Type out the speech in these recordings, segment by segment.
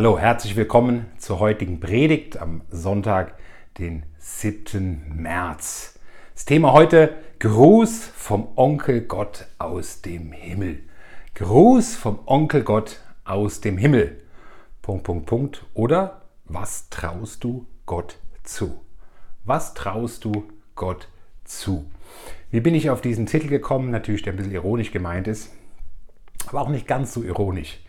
Hallo, herzlich willkommen zur heutigen Predigt am Sonntag, den 7. März. Das Thema heute Gruß vom Onkel Gott aus dem Himmel. Gruß vom Onkel Gott aus dem Himmel. Punkt, Punkt, Punkt. Oder was traust du Gott zu? Was traust du Gott zu? Wie bin ich auf diesen Titel gekommen? Natürlich, der ein bisschen ironisch gemeint ist, aber auch nicht ganz so ironisch.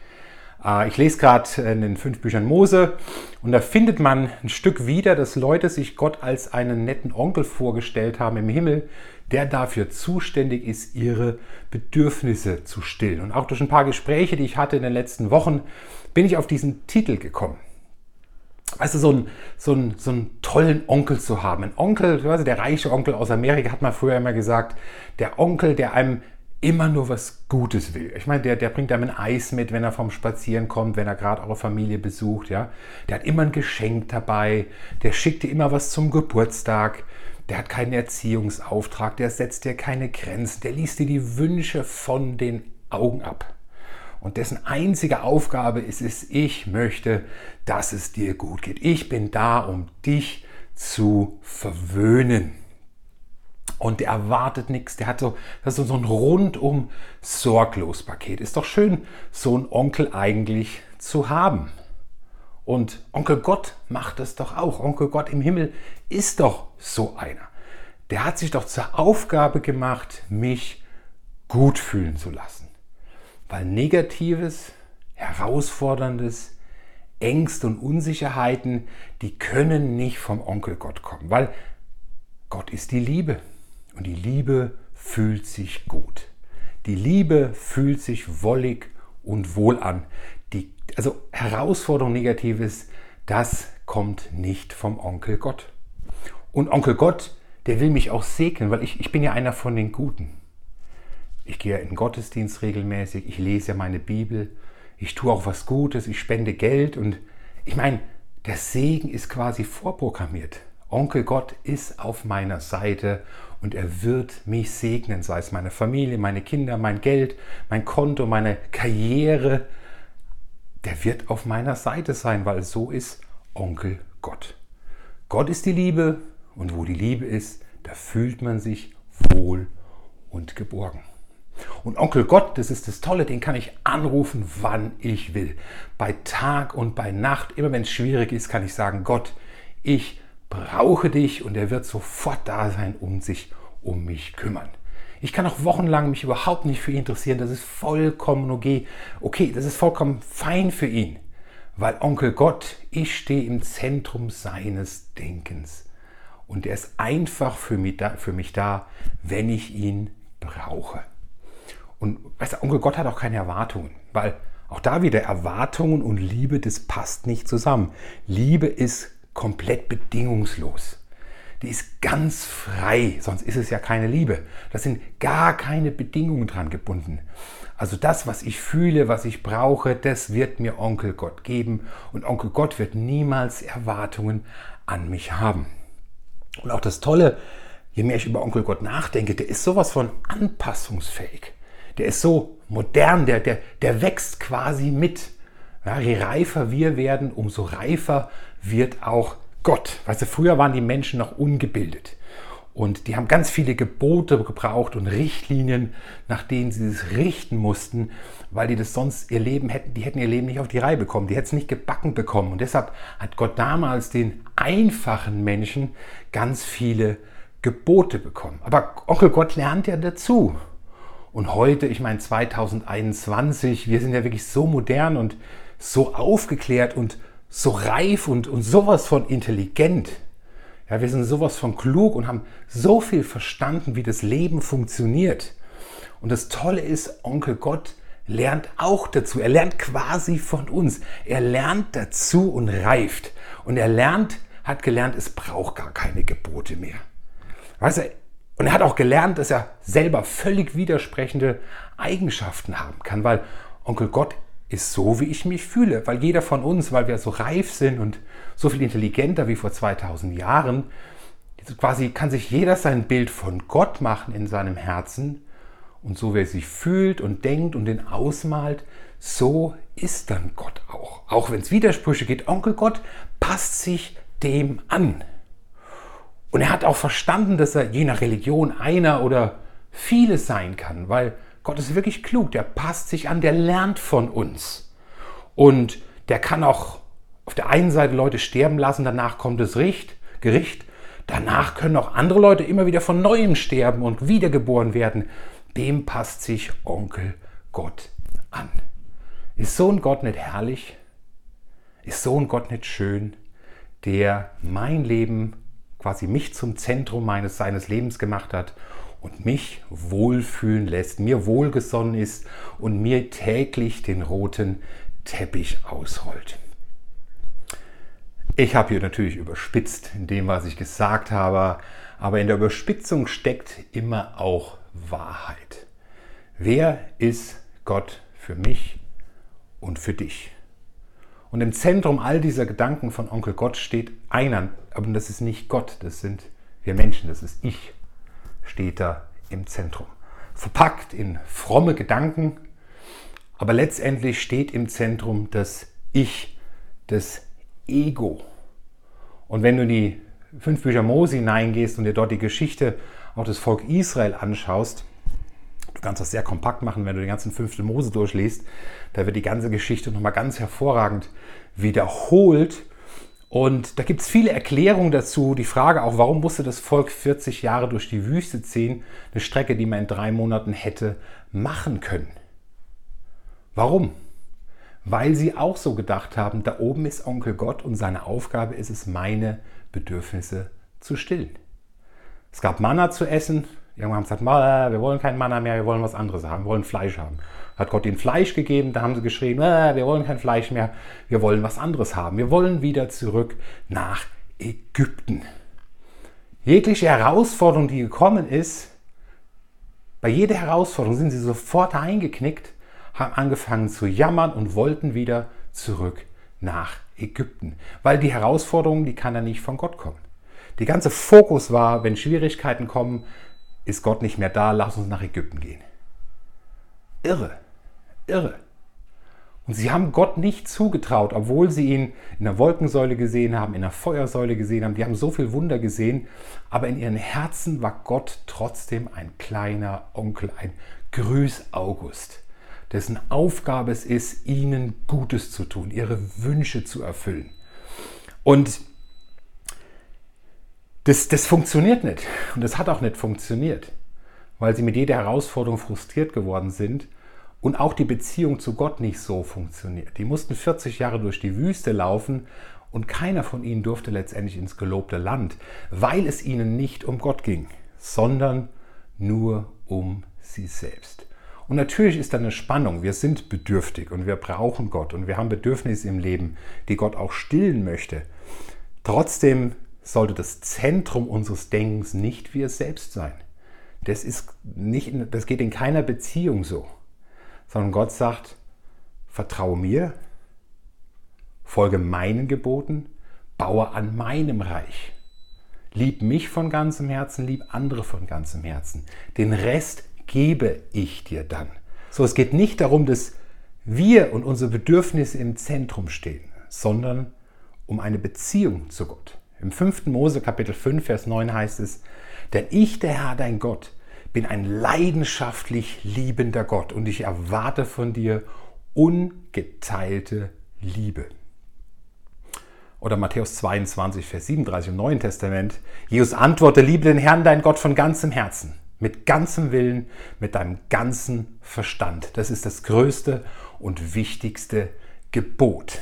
Äh, ich lese gerade in den fünf Büchern Mose und da findet man ein Stück wieder, dass Leute sich Gott als einen netten Onkel vorgestellt haben im Himmel, der dafür zuständig ist, ihre Bedürfnisse zu stillen. Und auch durch ein paar Gespräche, die ich hatte in den letzten Wochen, bin ich auf diesen Titel gekommen. Weißt du, so einen, so, einen, so einen tollen Onkel zu haben. Ein Onkel, weißt du, der reiche Onkel aus Amerika hat man früher immer gesagt, der Onkel, der einem immer nur was Gutes will. Ich meine, der, der bringt einem ein Eis mit, wenn er vom Spazieren kommt, wenn er gerade eure Familie besucht, ja. Der hat immer ein Geschenk dabei, der schickt dir immer was zum Geburtstag, der hat keinen Erziehungsauftrag, der setzt dir keine Grenzen, der liest dir die Wünsche von den Augen ab. Und dessen einzige Aufgabe ist es, ich möchte, dass es dir gut geht. Ich bin da, um dich zu verwöhnen. Und der erwartet nichts. Der hat so, das ist so ein rundum sorglos Paket. Ist doch schön, so einen Onkel eigentlich zu haben. Und Onkel Gott macht es doch auch. Onkel Gott im Himmel ist doch so einer. Der hat sich doch zur Aufgabe gemacht, mich gut fühlen zu lassen. Weil Negatives, Herausforderndes, Ängste und Unsicherheiten, die können nicht vom Onkel Gott kommen. Weil Gott ist die Liebe. Und die Liebe fühlt sich gut. Die Liebe fühlt sich wollig und wohl an. Die, also Herausforderung Negatives, das kommt nicht vom Onkel Gott. Und Onkel Gott, der will mich auch segnen, weil ich, ich bin ja einer von den Guten. Ich gehe in den Gottesdienst regelmäßig, ich lese ja meine Bibel, ich tue auch was Gutes, ich spende Geld und ich meine, der Segen ist quasi vorprogrammiert. Onkel Gott ist auf meiner Seite und er wird mich segnen, sei es meine Familie, meine Kinder, mein Geld, mein Konto, meine Karriere. Der wird auf meiner Seite sein, weil so ist Onkel Gott. Gott ist die Liebe und wo die Liebe ist, da fühlt man sich wohl und geborgen. Und Onkel Gott, das ist das Tolle, den kann ich anrufen, wann ich will. Bei Tag und bei Nacht, immer wenn es schwierig ist, kann ich sagen, Gott, ich brauche dich und er wird sofort da sein und sich um mich kümmern. Ich kann auch wochenlang mich überhaupt nicht für ihn interessieren. Das ist vollkommen okay. Okay, das ist vollkommen fein für ihn. Weil Onkel Gott, ich stehe im Zentrum seines Denkens. Und er ist einfach für mich da, für mich da wenn ich ihn brauche. Und weißt du, Onkel Gott hat auch keine Erwartungen, weil auch da wieder Erwartungen und Liebe, das passt nicht zusammen. Liebe ist komplett bedingungslos. Die ist ganz frei, sonst ist es ja keine Liebe. Da sind gar keine Bedingungen dran gebunden. Also das, was ich fühle, was ich brauche, das wird mir Onkel Gott geben und Onkel Gott wird niemals Erwartungen an mich haben. Und auch das Tolle, je mehr ich über Onkel Gott nachdenke, der ist sowas von anpassungsfähig. Der ist so modern, der, der, der wächst quasi mit. Ja, je reifer wir werden, umso reifer wird auch Gott. Weißt du, früher waren die Menschen noch ungebildet. Und die haben ganz viele Gebote gebraucht und Richtlinien, nach denen sie es richten mussten, weil die das sonst ihr Leben hätten, die hätten ihr Leben nicht auf die Reihe bekommen, die hätten es nicht gebacken bekommen. Und deshalb hat Gott damals den einfachen Menschen ganz viele Gebote bekommen. Aber Onkel Gott lernt ja dazu. Und heute, ich meine 2021, wir sind ja wirklich so modern und so aufgeklärt und so reif und, und sowas von intelligent. Ja, wir sind sowas von klug und haben so viel verstanden, wie das Leben funktioniert. Und das Tolle ist, Onkel Gott lernt auch dazu. Er lernt quasi von uns. Er lernt dazu und reift. Und er lernt, hat gelernt, es braucht gar keine Gebote mehr. Weißt du, und er hat auch gelernt, dass er selber völlig widersprechende Eigenschaften haben kann, weil Onkel Gott ist so, wie ich mich fühle. Weil jeder von uns, weil wir so reif sind und so viel intelligenter wie vor 2000 Jahren, quasi kann sich jeder sein Bild von Gott machen in seinem Herzen. Und so wie er sich fühlt und denkt und den ausmalt, so ist dann Gott auch. Auch wenn es Widersprüche gibt, Onkel Gott passt sich dem an. Und er hat auch verstanden, dass er je nach Religion einer oder vieles sein kann, weil Gott ist wirklich klug, der passt sich an, der lernt von uns. Und der kann auch auf der einen Seite Leute sterben lassen, danach kommt das Gericht, Gericht. Danach können auch andere Leute immer wieder von neuem sterben und wiedergeboren werden. Dem passt sich Onkel Gott an. Ist so ein Gott nicht herrlich? Ist so ein Gott nicht schön, der mein Leben, quasi mich zum Zentrum meines seines Lebens gemacht hat und mich wohlfühlen lässt, mir wohlgesonnen ist und mir täglich den roten Teppich ausrollt. Ich habe hier natürlich überspitzt in dem, was ich gesagt habe, aber in der Überspitzung steckt immer auch Wahrheit. Wer ist Gott für mich und für dich? Und im Zentrum all dieser Gedanken von Onkel Gott steht einer, aber das ist nicht Gott, das sind wir Menschen, das ist ich, steht da im Zentrum. Verpackt in fromme Gedanken, aber letztendlich steht im Zentrum das Ich, das Ego. Und wenn du in die fünf Bücher Mose hineingehst und dir dort die Geschichte auch des Volk Israel anschaust, du kannst das sehr kompakt machen, wenn du den ganzen fünften Mose durchliest, da wird die ganze Geschichte nochmal ganz hervorragend wiederholt. Und da gibt es viele Erklärungen dazu. Die Frage auch, warum musste das Volk 40 Jahre durch die Wüste ziehen? Eine Strecke, die man in drei Monaten hätte machen können. Warum? weil sie auch so gedacht haben, da oben ist Onkel Gott und seine Aufgabe ist es, meine Bedürfnisse zu stillen. Es gab Manna zu essen. Irgendwann haben sie gesagt, wir wollen kein Manna mehr, wir wollen was anderes haben, wir wollen Fleisch haben. Hat Gott ihnen Fleisch gegeben, da haben sie geschrien, wir wollen kein Fleisch mehr, wir wollen was anderes haben. Wir wollen wieder zurück nach Ägypten. Jegliche Herausforderung, die gekommen ist, bei jeder Herausforderung sind sie sofort eingeknickt haben angefangen zu jammern und wollten wieder zurück nach Ägypten. Weil die Herausforderung, die kann ja nicht von Gott kommen. Die ganze Fokus war, wenn Schwierigkeiten kommen, ist Gott nicht mehr da, lass uns nach Ägypten gehen. Irre, irre. Und sie haben Gott nicht zugetraut, obwohl sie ihn in der Wolkensäule gesehen haben, in der Feuersäule gesehen haben. Die haben so viel Wunder gesehen, aber in ihren Herzen war Gott trotzdem ein kleiner Onkel, ein Grüß August dessen Aufgabe es ist, ihnen Gutes zu tun, ihre Wünsche zu erfüllen. Und das, das funktioniert nicht. Und das hat auch nicht funktioniert, weil sie mit jeder Herausforderung frustriert geworden sind und auch die Beziehung zu Gott nicht so funktioniert. Die mussten 40 Jahre durch die Wüste laufen und keiner von ihnen durfte letztendlich ins gelobte Land, weil es ihnen nicht um Gott ging, sondern nur um sie selbst. Und natürlich ist da eine Spannung. Wir sind bedürftig und wir brauchen Gott und wir haben Bedürfnisse im Leben, die Gott auch stillen möchte. Trotzdem sollte das Zentrum unseres Denkens nicht wir selbst sein. Das, ist nicht, das geht in keiner Beziehung so. Sondern Gott sagt, vertraue mir, folge meinen Geboten, baue an meinem Reich. Lieb mich von ganzem Herzen, lieb andere von ganzem Herzen. Den Rest gebe ich dir dann. So, es geht nicht darum, dass wir und unsere Bedürfnisse im Zentrum stehen, sondern um eine Beziehung zu Gott. Im 5. Mose Kapitel 5, Vers 9 heißt es, denn ich, der Herr, dein Gott, bin ein leidenschaftlich liebender Gott und ich erwarte von dir ungeteilte Liebe. Oder Matthäus 22, Vers 37 im Neuen Testament. Jesus antwortet, liebe den Herrn, dein Gott von ganzem Herzen, mit ganzem Willen, mit deinem ganzen Verstand. Das ist das größte und wichtigste Gebot.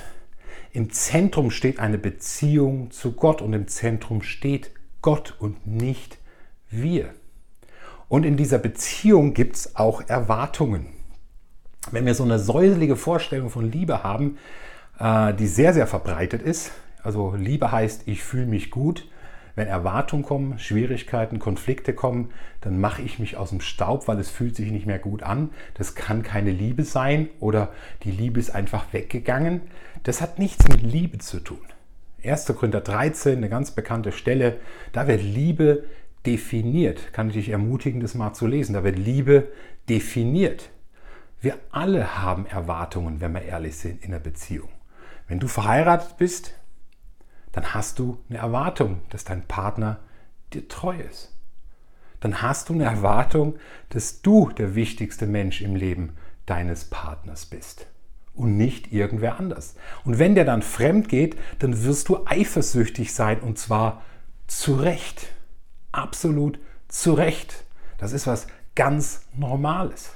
Im Zentrum steht eine Beziehung zu Gott und im Zentrum steht Gott und nicht wir. Und in dieser Beziehung gibt es auch Erwartungen. Wenn wir so eine säuselige Vorstellung von Liebe haben, äh, die sehr, sehr verbreitet ist, also Liebe heißt, ich fühle mich gut, wenn Erwartungen kommen, Schwierigkeiten, Konflikte kommen, dann mache ich mich aus dem Staub, weil es fühlt sich nicht mehr gut an. Das kann keine Liebe sein oder die Liebe ist einfach weggegangen. Das hat nichts mit Liebe zu tun. 1. Korinther 13, eine ganz bekannte Stelle, da wird Liebe definiert. Kann ich dich ermutigen, das mal zu lesen. Da wird Liebe definiert. Wir alle haben Erwartungen, wenn wir ehrlich sind, in der Beziehung. Wenn du verheiratet bist, dann hast du eine Erwartung, dass dein Partner dir treu ist. Dann hast du eine Erwartung, dass du der wichtigste Mensch im Leben deines Partners bist und nicht irgendwer anders. Und wenn der dann fremd geht, dann wirst du eifersüchtig sein und zwar zu Recht. Absolut zu Recht. Das ist was ganz Normales.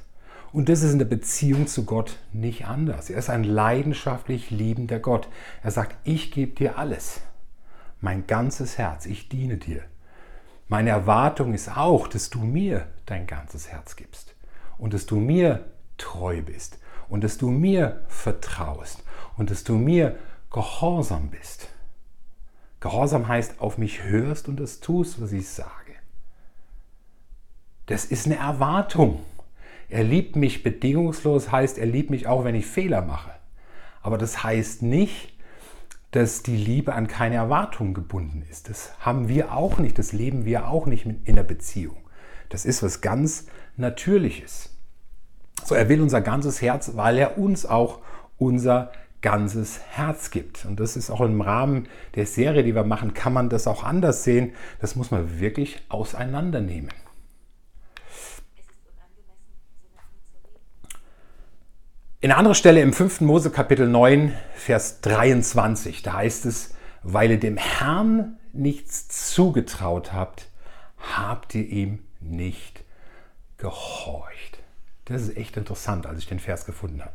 Und das ist in der Beziehung zu Gott nicht anders. Er ist ein leidenschaftlich liebender Gott. Er sagt, ich gebe dir alles. Mein ganzes Herz, ich diene dir. Meine Erwartung ist auch, dass du mir dein ganzes Herz gibst und dass du mir treu bist und dass du mir vertraust und dass du mir gehorsam bist. Gehorsam heißt, auf mich hörst und das tust, was ich sage. Das ist eine Erwartung. Er liebt mich bedingungslos, heißt, er liebt mich auch, wenn ich Fehler mache. Aber das heißt nicht, dass die Liebe an keine Erwartung gebunden ist. Das haben wir auch nicht, das leben wir auch nicht in der Beziehung. Das ist was ganz Natürliches. So, er will unser ganzes Herz, weil er uns auch unser ganzes Herz gibt. Und das ist auch im Rahmen der Serie, die wir machen, kann man das auch anders sehen. Das muss man wirklich auseinandernehmen. In einer anderen Stelle im 5. Mose Kapitel 9, Vers 23, da heißt es, weil ihr dem Herrn nichts zugetraut habt, habt ihr ihm nicht gehorcht. Das ist echt interessant, als ich den Vers gefunden habe.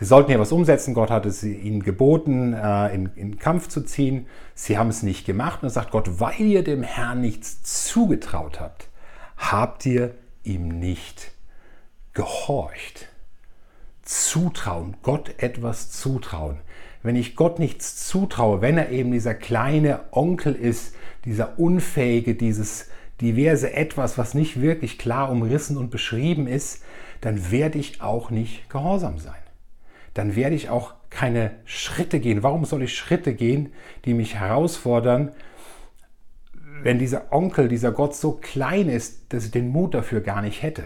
Sie sollten hier was umsetzen. Gott hatte sie ihnen geboten, äh, in, in Kampf zu ziehen. Sie haben es nicht gemacht. Und sagt Gott, weil ihr dem Herrn nichts zugetraut habt, habt ihr ihm nicht gehorcht zutrauen, Gott etwas zutrauen. Wenn ich Gott nichts zutraue, wenn er eben dieser kleine Onkel ist, dieser Unfähige, dieses diverse Etwas, was nicht wirklich klar umrissen und beschrieben ist, dann werde ich auch nicht gehorsam sein. Dann werde ich auch keine Schritte gehen. Warum soll ich Schritte gehen, die mich herausfordern, wenn dieser Onkel, dieser Gott so klein ist, dass ich den Mut dafür gar nicht hätte?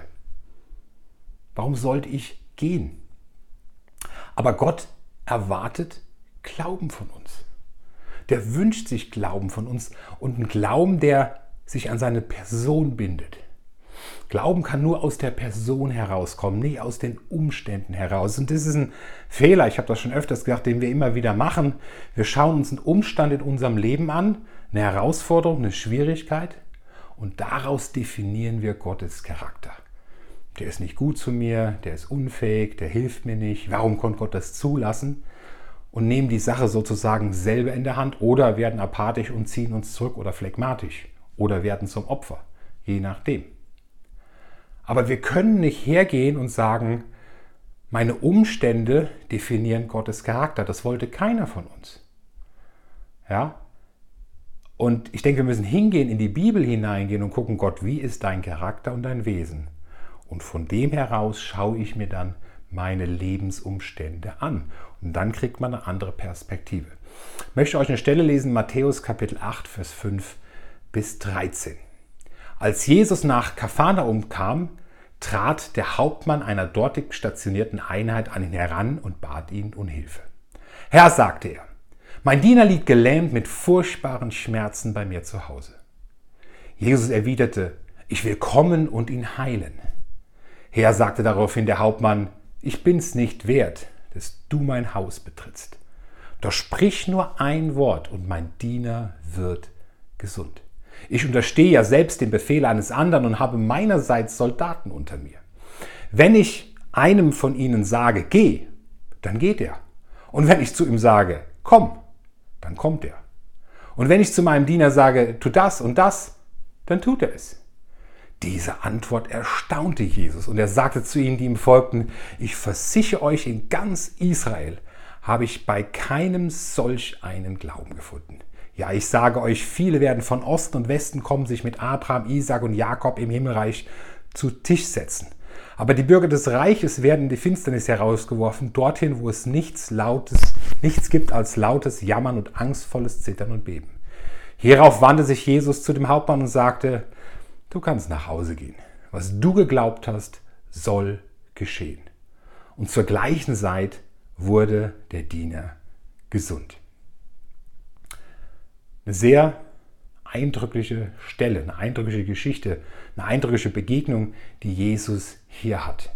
Warum sollte ich gehen? Aber Gott erwartet Glauben von uns. Der wünscht sich Glauben von uns und einen Glauben, der sich an seine Person bindet. Glauben kann nur aus der Person herauskommen, nicht aus den Umständen heraus. Und das ist ein Fehler, ich habe das schon öfters gesagt, den wir immer wieder machen. Wir schauen uns einen Umstand in unserem Leben an, eine Herausforderung, eine Schwierigkeit und daraus definieren wir Gottes Charakter der ist nicht gut zu mir, der ist unfähig, der hilft mir nicht, warum konnte Gott das zulassen? Und nehmen die Sache sozusagen selber in der Hand oder werden apathisch und ziehen uns zurück oder phlegmatisch oder werden zum Opfer, je nachdem. Aber wir können nicht hergehen und sagen, meine Umstände definieren Gottes Charakter. Das wollte keiner von uns. Ja? Und ich denke, wir müssen hingehen, in die Bibel hineingehen und gucken, Gott, wie ist dein Charakter und dein Wesen? Und von dem heraus schaue ich mir dann meine Lebensumstände an. Und dann kriegt man eine andere Perspektive. Ich möchte euch eine Stelle lesen, Matthäus Kapitel 8, Vers 5 bis 13. Als Jesus nach Kapharnaum kam, trat der Hauptmann einer dortig stationierten Einheit an ihn heran und bat ihn um Hilfe. Herr, sagte er, mein Diener liegt gelähmt mit furchtbaren Schmerzen bei mir zu Hause. Jesus erwiderte, ich will kommen und ihn heilen. Herr, sagte daraufhin der Hauptmann, ich bin's nicht wert, dass du mein Haus betrittst. Doch sprich nur ein Wort und mein Diener wird gesund. Ich unterstehe ja selbst dem Befehl eines anderen und habe meinerseits Soldaten unter mir. Wenn ich einem von ihnen sage, geh, dann geht er. Und wenn ich zu ihm sage, komm, dann kommt er. Und wenn ich zu meinem Diener sage, tu das und das, dann tut er es. Diese Antwort erstaunte Jesus und er sagte zu ihnen, die ihm folgten, ich versichere euch, in ganz Israel habe ich bei keinem solch einen Glauben gefunden. Ja, ich sage euch, viele werden von Osten und Westen kommen, sich mit Abraham, Isaac und Jakob im Himmelreich zu Tisch setzen. Aber die Bürger des Reiches werden in die Finsternis herausgeworfen, dorthin, wo es nichts Lautes, nichts gibt als lautes Jammern und angstvolles Zittern und Beben. Hierauf wandte sich Jesus zu dem Hauptmann und sagte, Du kannst nach Hause gehen. Was du geglaubt hast, soll geschehen. und zur gleichen Zeit wurde der Diener gesund. Eine sehr eindrückliche Stelle, eine eindrückliche Geschichte, eine eindrückliche Begegnung, die Jesus hier hat.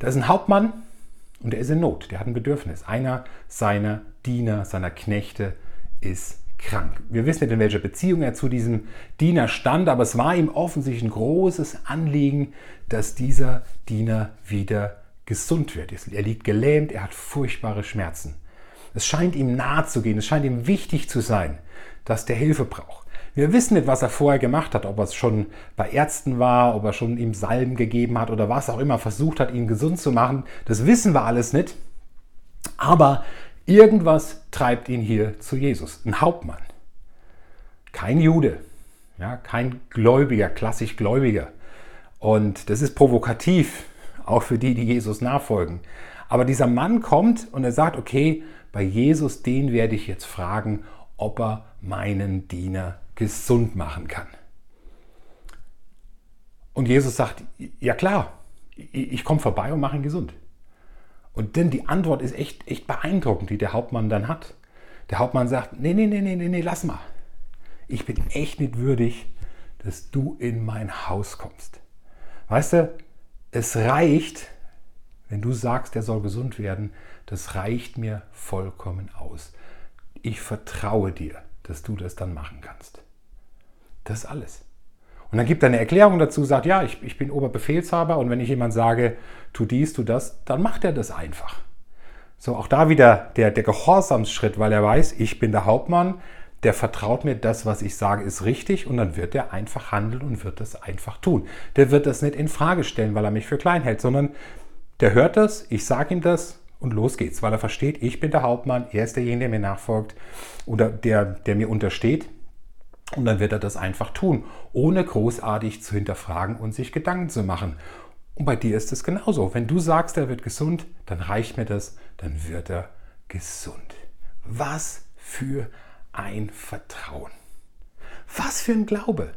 Da ist ein Hauptmann und er ist in Not, der hat ein Bedürfnis. Einer seiner Diener, seiner Knechte ist krank. Wir wissen nicht, in welcher Beziehung er zu diesem Diener stand, aber es war ihm offensichtlich ein großes Anliegen, dass dieser Diener wieder gesund wird. Er liegt gelähmt, er hat furchtbare Schmerzen. Es scheint ihm nahe zu gehen, es scheint ihm wichtig zu sein, dass der Hilfe braucht. Wir wissen nicht, was er vorher gemacht hat, ob er es schon bei Ärzten war, ob er schon ihm Salben gegeben hat oder was auch immer versucht hat, ihn gesund zu machen. Das wissen wir alles nicht. Aber irgendwas treibt ihn hier zu Jesus. Ein Hauptmann. Kein Jude. Ja, kein Gläubiger, klassisch Gläubiger. Und das ist provokativ, auch für die, die Jesus nachfolgen. Aber dieser Mann kommt und er sagt, okay, bei Jesus, den werde ich jetzt fragen, ob er meinen Diener gesund machen kann. Und Jesus sagt, ja klar, ich komme vorbei und mache ihn gesund. Und denn die Antwort ist echt, echt beeindruckend, die der Hauptmann dann hat. Der Hauptmann sagt, nee, nee, nee, nee, nee, lass mal. Ich bin echt nicht würdig, dass du in mein Haus kommst. Weißt du, es reicht, wenn du sagst, er soll gesund werden, das reicht mir vollkommen aus. Ich vertraue dir, dass du das dann machen kannst. Das ist alles. Und dann gibt er eine Erklärung dazu, sagt, ja, ich, ich bin Oberbefehlshaber und wenn ich jemand sage, tu dies, tu das, dann macht er das einfach. So, auch da wieder der, der Gehorsamsschritt, weil er weiß, ich bin der Hauptmann, der vertraut mir, das, was ich sage, ist richtig und dann wird er einfach handeln und wird das einfach tun. Der wird das nicht in Frage stellen, weil er mich für klein hält, sondern der hört das, ich sage ihm das und los geht's, weil er versteht, ich bin der Hauptmann, er ist derjenige, der mir nachfolgt oder der, der mir untersteht. Und dann wird er das einfach tun, ohne großartig zu hinterfragen und sich Gedanken zu machen. Und bei dir ist es genauso. Wenn du sagst, er wird gesund, dann reicht mir das, dann wird er gesund. Was für ein Vertrauen. Was für ein Glaube.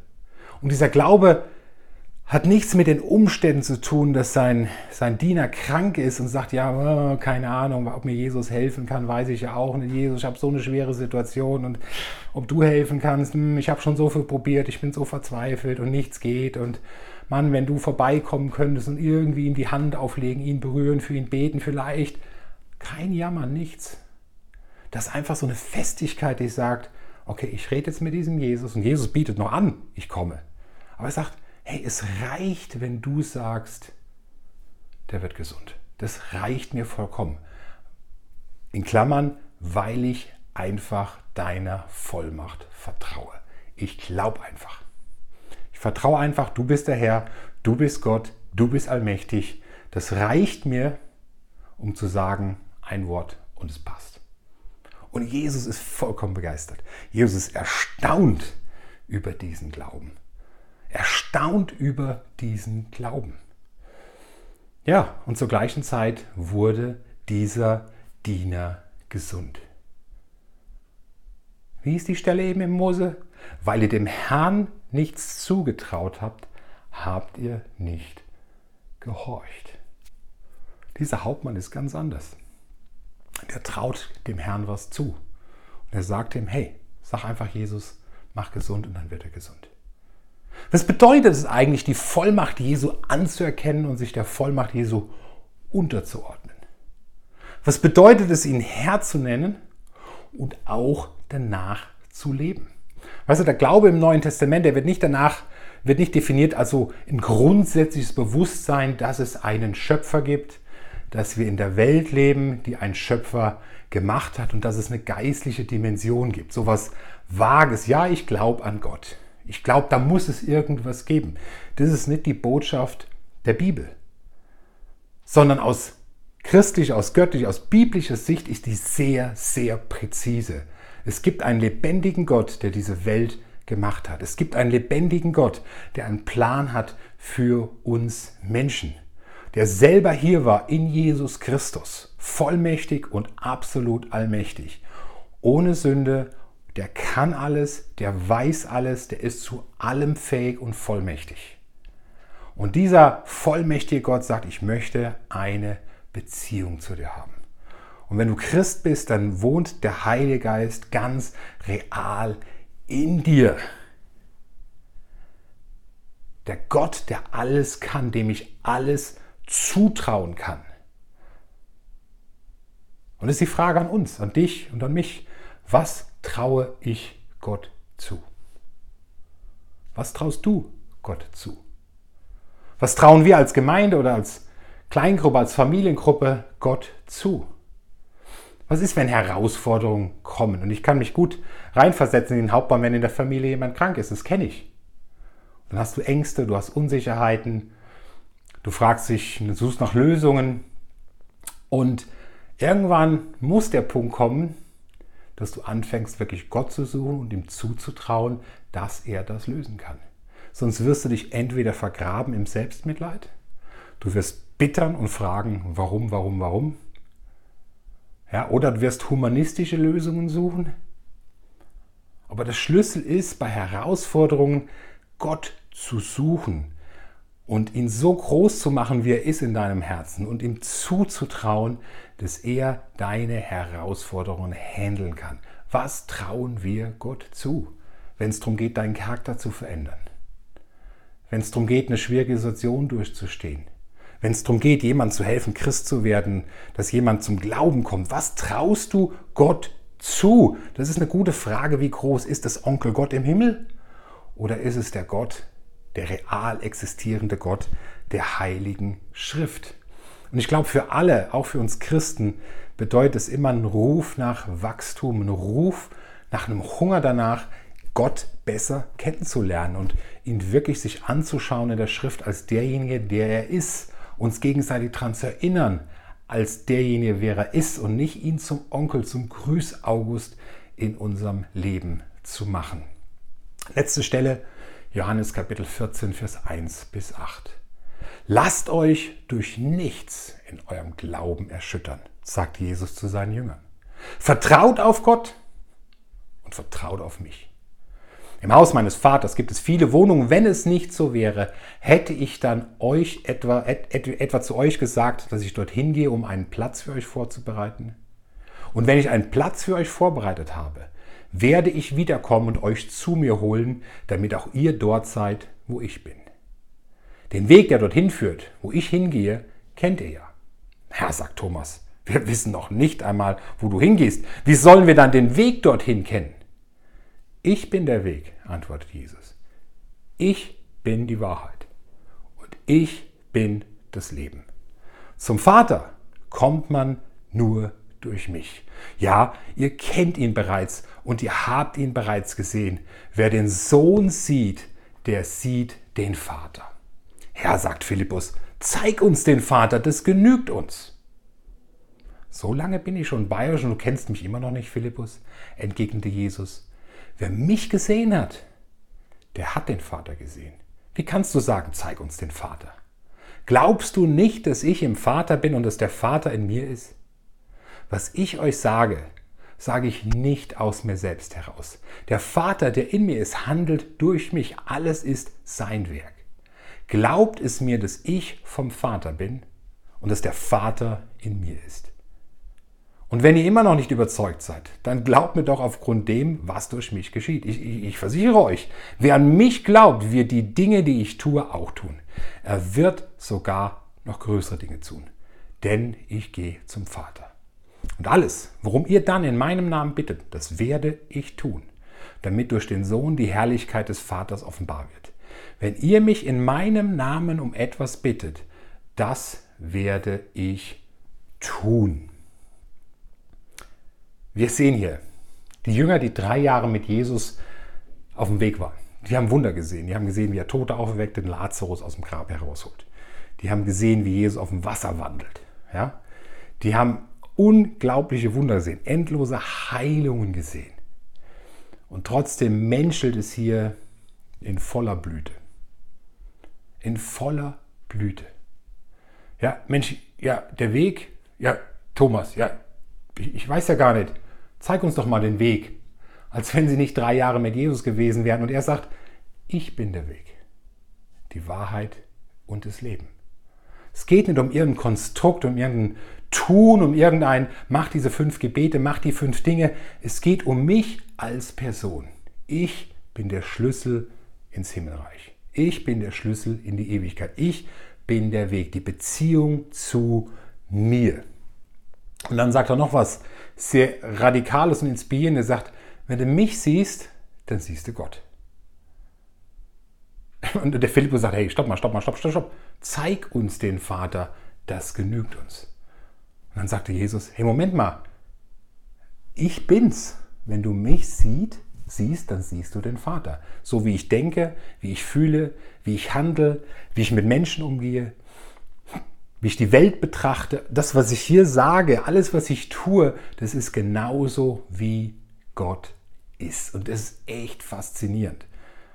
Und dieser Glaube hat nichts mit den Umständen zu tun, dass sein, sein Diener krank ist und sagt, ja, äh, keine Ahnung, ob mir Jesus helfen kann, weiß ich ja auch nicht. Jesus, ich habe so eine schwere Situation und ob du helfen kannst, hm, ich habe schon so viel probiert, ich bin so verzweifelt und nichts geht und Mann, wenn du vorbeikommen könntest und irgendwie ihm die Hand auflegen, ihn berühren, für ihn beten vielleicht, kein Jammer, nichts. Das ist einfach so eine Festigkeit, die sagt, okay, ich rede jetzt mit diesem Jesus und Jesus bietet noch an, ich komme. Aber er sagt, hey, es reicht, wenn du sagst, der wird gesund. Das reicht mir vollkommen. In Klammern, weil ich einfach deiner Vollmacht vertraue. Ich glaube einfach. Ich vertraue einfach, du bist der Herr, du bist Gott, du bist allmächtig. Das reicht mir, um zu sagen, ein Wort und es passt. Und Jesus ist vollkommen begeistert. Jesus ist erstaunt über diesen Glauben erstaunt über diesen Glauben. Ja, und zur gleichen Zeit wurde dieser Diener gesund. Wie ist die Stelle eben im Mose? Weil ihr dem Herrn nichts zugetraut habt, habt ihr nicht gehorcht. Dieser Hauptmann ist ganz anders. Der traut dem Herrn was zu. Und er sagt ihm, hey, sag einfach Jesus, mach gesund und dann wird er gesund. Was bedeutet es eigentlich, die Vollmacht Jesu anzuerkennen und sich der Vollmacht Jesu unterzuordnen? Was bedeutet es, ihn Herr zu nennen und auch danach zu leben? Weißt du, der Glaube im Neuen Testament, der wird nicht danach, wird nicht definiert als so ein grundsätzliches Bewusstsein, dass es einen Schöpfer gibt, dass wir in der Welt leben, die ein Schöpfer gemacht hat und dass es eine geistliche Dimension gibt. So was Vages. Ja, ich glaube an Gott. Ich glaube, da muss es irgendwas geben. Das ist nicht die Botschaft der Bibel, sondern aus christlicher, aus göttlicher, aus biblischer Sicht ist die sehr, sehr präzise. Es gibt einen lebendigen Gott, der diese Welt gemacht hat. Es gibt einen lebendigen Gott, der einen Plan hat für uns Menschen, der selber hier war in Jesus Christus, vollmächtig und absolut allmächtig, ohne Sünde, der kann alles, der weiß alles, der ist zu allem fähig und vollmächtig. Und dieser vollmächtige Gott sagt, ich möchte eine Beziehung zu dir haben. Und wenn du Christ bist, dann wohnt der Heilige Geist ganz real in dir. Der Gott, der alles kann, dem ich alles zutrauen kann. Und es ist die Frage an uns, an dich und an mich. Was traue ich Gott zu? Was traust du Gott zu? Was trauen wir als Gemeinde oder als Kleingruppe, als Familiengruppe Gott zu? Was ist, wenn Herausforderungen kommen? Und ich kann mich gut reinversetzen in den Hauptbaum, wenn in der Familie jemand krank ist. Das kenne ich. Dann hast du Ängste, du hast Unsicherheiten, du fragst dich, du suchst nach Lösungen. Und irgendwann muss der Punkt kommen, dass du anfängst, wirklich Gott zu suchen und ihm zuzutrauen, dass er das lösen kann. Sonst wirst du dich entweder vergraben im Selbstmitleid, du wirst bittern und fragen, warum, warum, warum. Ja, oder du wirst humanistische Lösungen suchen. Aber der Schlüssel ist, bei Herausforderungen Gott zu suchen und ihn so groß zu machen, wie er ist in deinem Herzen und ihm zuzutrauen, dass er deine Herausforderungen handeln kann. Was trauen wir Gott zu, wenn es darum geht, deinen Charakter zu verändern? Wenn es darum geht, eine schwierige Situation durchzustehen? Wenn es darum geht, jemand zu helfen, Christ zu werden, dass jemand zum Glauben kommt, was traust du Gott zu? Das ist eine gute Frage. Wie groß ist das Onkel Gott im Himmel? Oder ist es der Gott, der real existierende Gott der Heiligen Schrift? Und ich glaube, für alle, auch für uns Christen, bedeutet es immer ein Ruf nach Wachstum, ein Ruf nach einem Hunger danach, Gott besser kennenzulernen und ihn wirklich sich anzuschauen in der Schrift als derjenige, der er ist, uns gegenseitig daran zu erinnern, als derjenige, wer er ist und nicht ihn zum Onkel, zum Grüß August in unserem Leben zu machen. Letzte Stelle, Johannes Kapitel 14, Vers 1 bis 8. Lasst euch durch nichts in eurem Glauben erschüttern, sagt Jesus zu seinen Jüngern. Vertraut auf Gott und vertraut auf mich. Im Haus meines Vaters gibt es viele Wohnungen. Wenn es nicht so wäre, hätte ich dann euch etwa, et, et, etwa zu euch gesagt, dass ich dorthin gehe, um einen Platz für euch vorzubereiten? Und wenn ich einen Platz für euch vorbereitet habe, werde ich wiederkommen und euch zu mir holen, damit auch ihr dort seid, wo ich bin. Den Weg, der dorthin führt, wo ich hingehe, kennt ihr ja. Herr, sagt Thomas, wir wissen noch nicht einmal, wo du hingehst. Wie sollen wir dann den Weg dorthin kennen? Ich bin der Weg, antwortet Jesus. Ich bin die Wahrheit und ich bin das Leben. Zum Vater kommt man nur durch mich. Ja, ihr kennt ihn bereits und ihr habt ihn bereits gesehen. Wer den Sohn sieht, der sieht den Vater. Herr, sagt Philippus, zeig uns den Vater, das genügt uns. So lange bin ich schon bei euch und du kennst mich immer noch nicht, Philippus, entgegnete Jesus. Wer mich gesehen hat, der hat den Vater gesehen. Wie kannst du sagen, zeig uns den Vater? Glaubst du nicht, dass ich im Vater bin und dass der Vater in mir ist? Was ich euch sage, sage ich nicht aus mir selbst heraus. Der Vater, der in mir ist, handelt durch mich. Alles ist sein Werk. Glaubt es mir, dass ich vom Vater bin und dass der Vater in mir ist. Und wenn ihr immer noch nicht überzeugt seid, dann glaubt mir doch aufgrund dem, was durch mich geschieht. Ich, ich, ich, versichere euch, wer an mich glaubt, wird die Dinge, die ich tue, auch tun. Er wird sogar noch größere Dinge tun. Denn ich gehe zum Vater. Und alles, worum ihr dann in meinem Namen bittet, das werde ich tun, damit durch den Sohn die Herrlichkeit des Vaters offenbar wird. Wenn ihr mich in meinem Namen um etwas bittet, das werde ich tun. Wir sehen hier die Jünger, die drei Jahre mit Jesus auf dem Weg waren. Die haben Wunder gesehen. Die haben gesehen, wie er Tote aufweckt, den Lazarus aus dem Grab herausholt. Die haben gesehen, wie Jesus auf dem Wasser wandelt. Ja? Die haben unglaubliche Wunder gesehen, endlose Heilungen gesehen. Und trotzdem menschelt es hier in voller Blüte. In voller Blüte. Ja, Mensch, ja, der Weg, ja, Thomas, ja, ich, ich weiß ja gar nicht, zeig uns doch mal den Weg. Als wenn sie nicht drei Jahre mit Jesus gewesen wären. Und er sagt, ich bin der Weg, die Wahrheit und das Leben. Es geht nicht um irgendein Konstrukt, um irgendein Tun, um irgendein, mach diese fünf Gebete, mach die fünf Dinge. Es geht um mich als Person. Ich bin der Schlüssel ins Himmelreich. Ich bin der Schlüssel in die Ewigkeit. Ich bin der Weg, die Beziehung zu mir. Und dann sagt er noch was sehr Radikales und Inspirierendes. Er sagt, wenn du mich siehst, dann siehst du Gott. Und der Philippus sagt, hey, stopp mal, stopp mal, stopp, stopp, stopp. Zeig uns den Vater, das genügt uns. Und dann sagte Jesus, hey, Moment mal, ich bin's. Wenn du mich siehst, siehst, dann siehst du den Vater. So wie ich denke, wie ich fühle, wie ich handle, wie ich mit Menschen umgehe, wie ich die Welt betrachte. Das, was ich hier sage, alles, was ich tue, das ist genauso wie Gott ist. Und das ist echt faszinierend.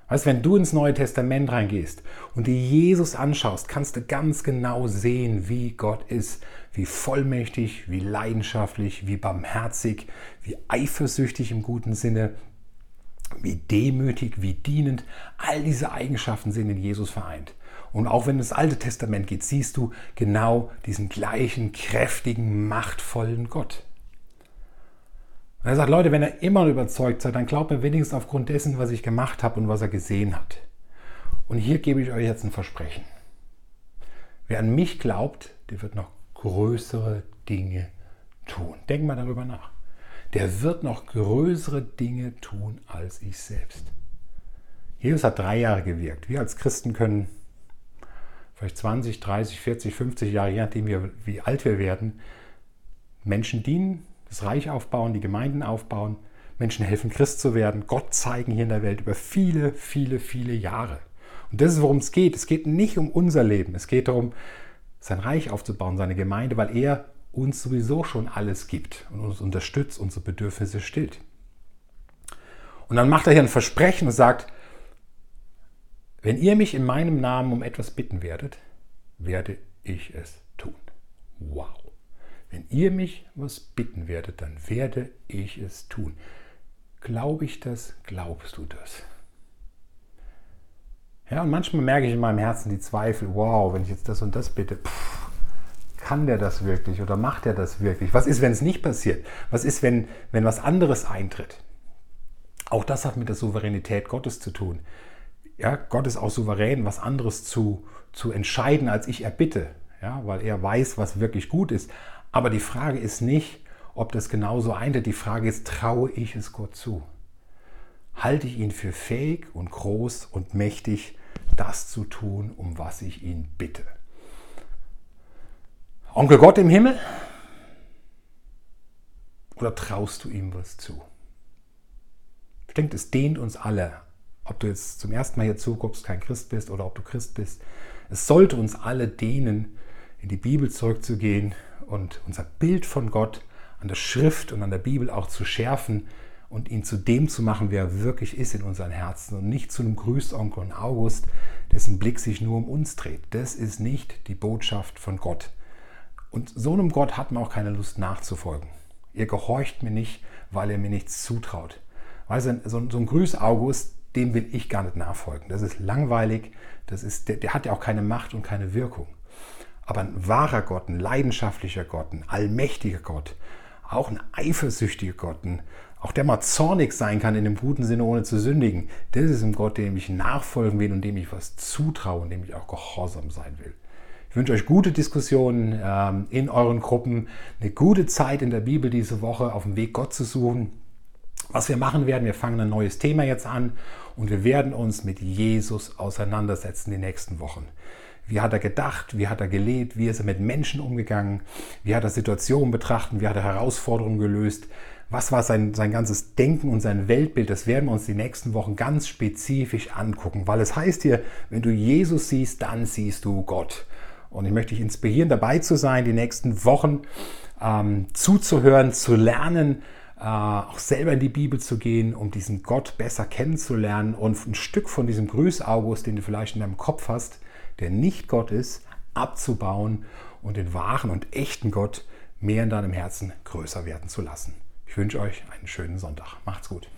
Weißt, wenn du ins Neue Testament reingehst und dir Jesus anschaust, kannst du ganz genau sehen, wie Gott ist, wie vollmächtig, wie leidenschaftlich, wie barmherzig, wie eifersüchtig im guten Sinne, wie demütig, wie dienend. All diese Eigenschaften sind in Jesus vereint. Und auch wenn das Alte Testament geht, siehst du genau diesen gleichen, kräftigen, machtvollen Gott. Und er sagt, Leute, wenn ihr immer überzeugt seid, dann glaubt mir wenigstens aufgrund dessen, was ich gemacht habe und was er gesehen hat. Und hier gebe ich euch jetzt ein Versprechen. Wer an mich glaubt, der wird noch größere Dinge tun. Denk mal darüber nach. Der wird noch größere Dinge tun als ich selbst. Jesus hat drei Jahre gewirkt. Wir als Christen können vielleicht 20, 30, 40, 50 Jahre, je nachdem wie, wie alt wir werden, Menschen dienen, das Reich aufbauen, die Gemeinden aufbauen, Menschen helfen, Christ zu werden, Gott zeigen hier in der Welt über viele, viele, viele Jahre. Und das ist, worum es geht. Es geht nicht um unser Leben. Es geht darum, sein Reich aufzubauen, seine Gemeinde, weil er uns sowieso schon alles gibt und uns unterstützt, unsere Bedürfnisse stillt. Und dann macht er hier ein Versprechen und sagt, wenn ihr mich in meinem Namen um etwas bitten werdet, werde ich es tun. Wow. Wenn ihr mich was bitten werdet, dann werde ich es tun. Glaube ich das? Glaubst du das? Ja, und manchmal merke ich in meinem Herzen die Zweifel, wow, wenn ich jetzt das und das bitte, pff, kann der das wirklich oder macht er das wirklich? Was ist, wenn es nicht passiert? Was ist, wenn, wenn was anderes eintritt? Auch das hat mit der Souveränität Gottes zu tun. Ja, Gott ist auch souverän, was anderes zu, zu entscheiden, als ich erbitte, ja, weil er weiß, was wirklich gut ist. Aber die Frage ist nicht, ob das genauso eintritt. Die Frage ist, traue ich es Gott zu? Halte ich ihn für fähig und groß und mächtig, das zu tun, um was ich ihn bitte? Onkel Gott im Himmel? Oder traust du ihm was zu? Ich denke, es dehnt uns alle. Ob du jetzt zum ersten Mal hier zuguckst, kein Christ bist oder ob du Christ bist. Es sollte uns alle dehnen, in die Bibel zurückzugehen und unser Bild von Gott an der Schrift und an der Bibel auch zu schärfen und ihn zu dem zu machen, wer er wirklich ist in unseren Herzen und nicht zu einem Grüßonkel und August, dessen Blick sich nur um uns dreht. Das ist nicht die Botschaft von Gott. Und so einem Gott hat man auch keine Lust nachzufolgen. Ihr gehorcht mir nicht, weil ihr mir nichts zutraut. Weißt du, so, ein Grüß August, dem will ich gar nicht nachfolgen. Das ist langweilig, das ist, der, der hat ja auch keine Macht und keine Wirkung. Aber ein wahrer Gott, ein leidenschaftlicher Gott, ein allmächtiger Gott, auch ein eifersüchtiger Gott, ein, auch der mal zornig sein kann in dem guten Sinne, ohne zu sündigen, das ist ein Gott, dem ich nachfolgen will und dem ich was zutraue und dem ich auch gehorsam sein will. Ich wünsche euch gute Diskussionen ähm, in euren Gruppen, eine gute Zeit in der Bibel diese Woche auf dem Weg Gott zu suchen. Was wir machen werden, wir fangen ein neues Thema jetzt an und wir werden uns mit Jesus auseinandersetzen die nächsten Wochen. Wie hat er gedacht? Wie hat er gelebt? Wie ist er mit Menschen umgegangen? Wie hat er Situationen betrachtet? Wie hat er Herausforderungen gelöst? Was war sein, sein ganzes Denken und sein Weltbild? Das werden wir uns die nächsten Wochen ganz spezifisch angucken, weil es heißt hier, wenn du Jesus siehst, dann siehst du Gott. Und ich möchte dich inspirieren, dabei zu sein, die nächsten Wochen ähm, zuzuhören, zu lernen, äh, auch selber in die Bibel zu gehen, um diesen Gott besser kennenzulernen und ein Stück von diesem Grüß August, den du vielleicht in deinem Kopf hast, der nicht Gott ist, abzubauen und den wahren und echten Gott mehr in deinem Herzen größer werden zu lassen. Ich wünsche euch einen schönen Sonntag. Macht's gut.